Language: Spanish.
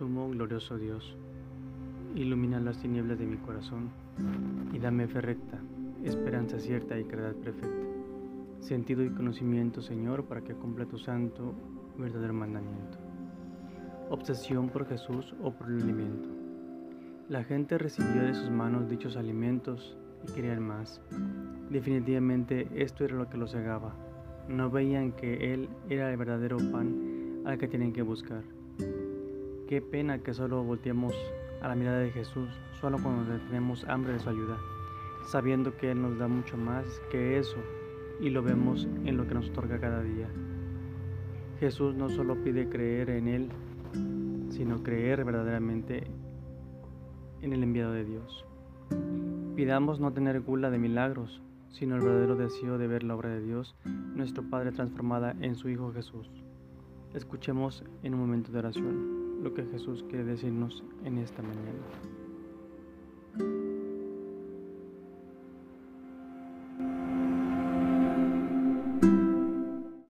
glorioso Dios. Ilumina las tinieblas de mi corazón y dame fe recta, esperanza cierta y caridad perfecta. Sentido y conocimiento, Señor, para que cumpla tu santo verdadero mandamiento. Obsesión por Jesús o por el alimento. La gente recibió de sus manos dichos alimentos y querían más. Definitivamente esto era lo que los cegaba. No veían que Él era el verdadero pan al que tienen que buscar. Qué pena que solo volteemos a la mirada de Jesús solo cuando tenemos hambre de su ayuda, sabiendo que Él nos da mucho más que eso y lo vemos en lo que nos otorga cada día. Jesús no solo pide creer en Él, sino creer verdaderamente en el enviado de Dios. Pidamos no tener gula de milagros, sino el verdadero deseo de ver la obra de Dios, nuestro Padre transformada en su Hijo Jesús. Escuchemos en un momento de oración lo que Jesús quiere decirnos en esta mañana.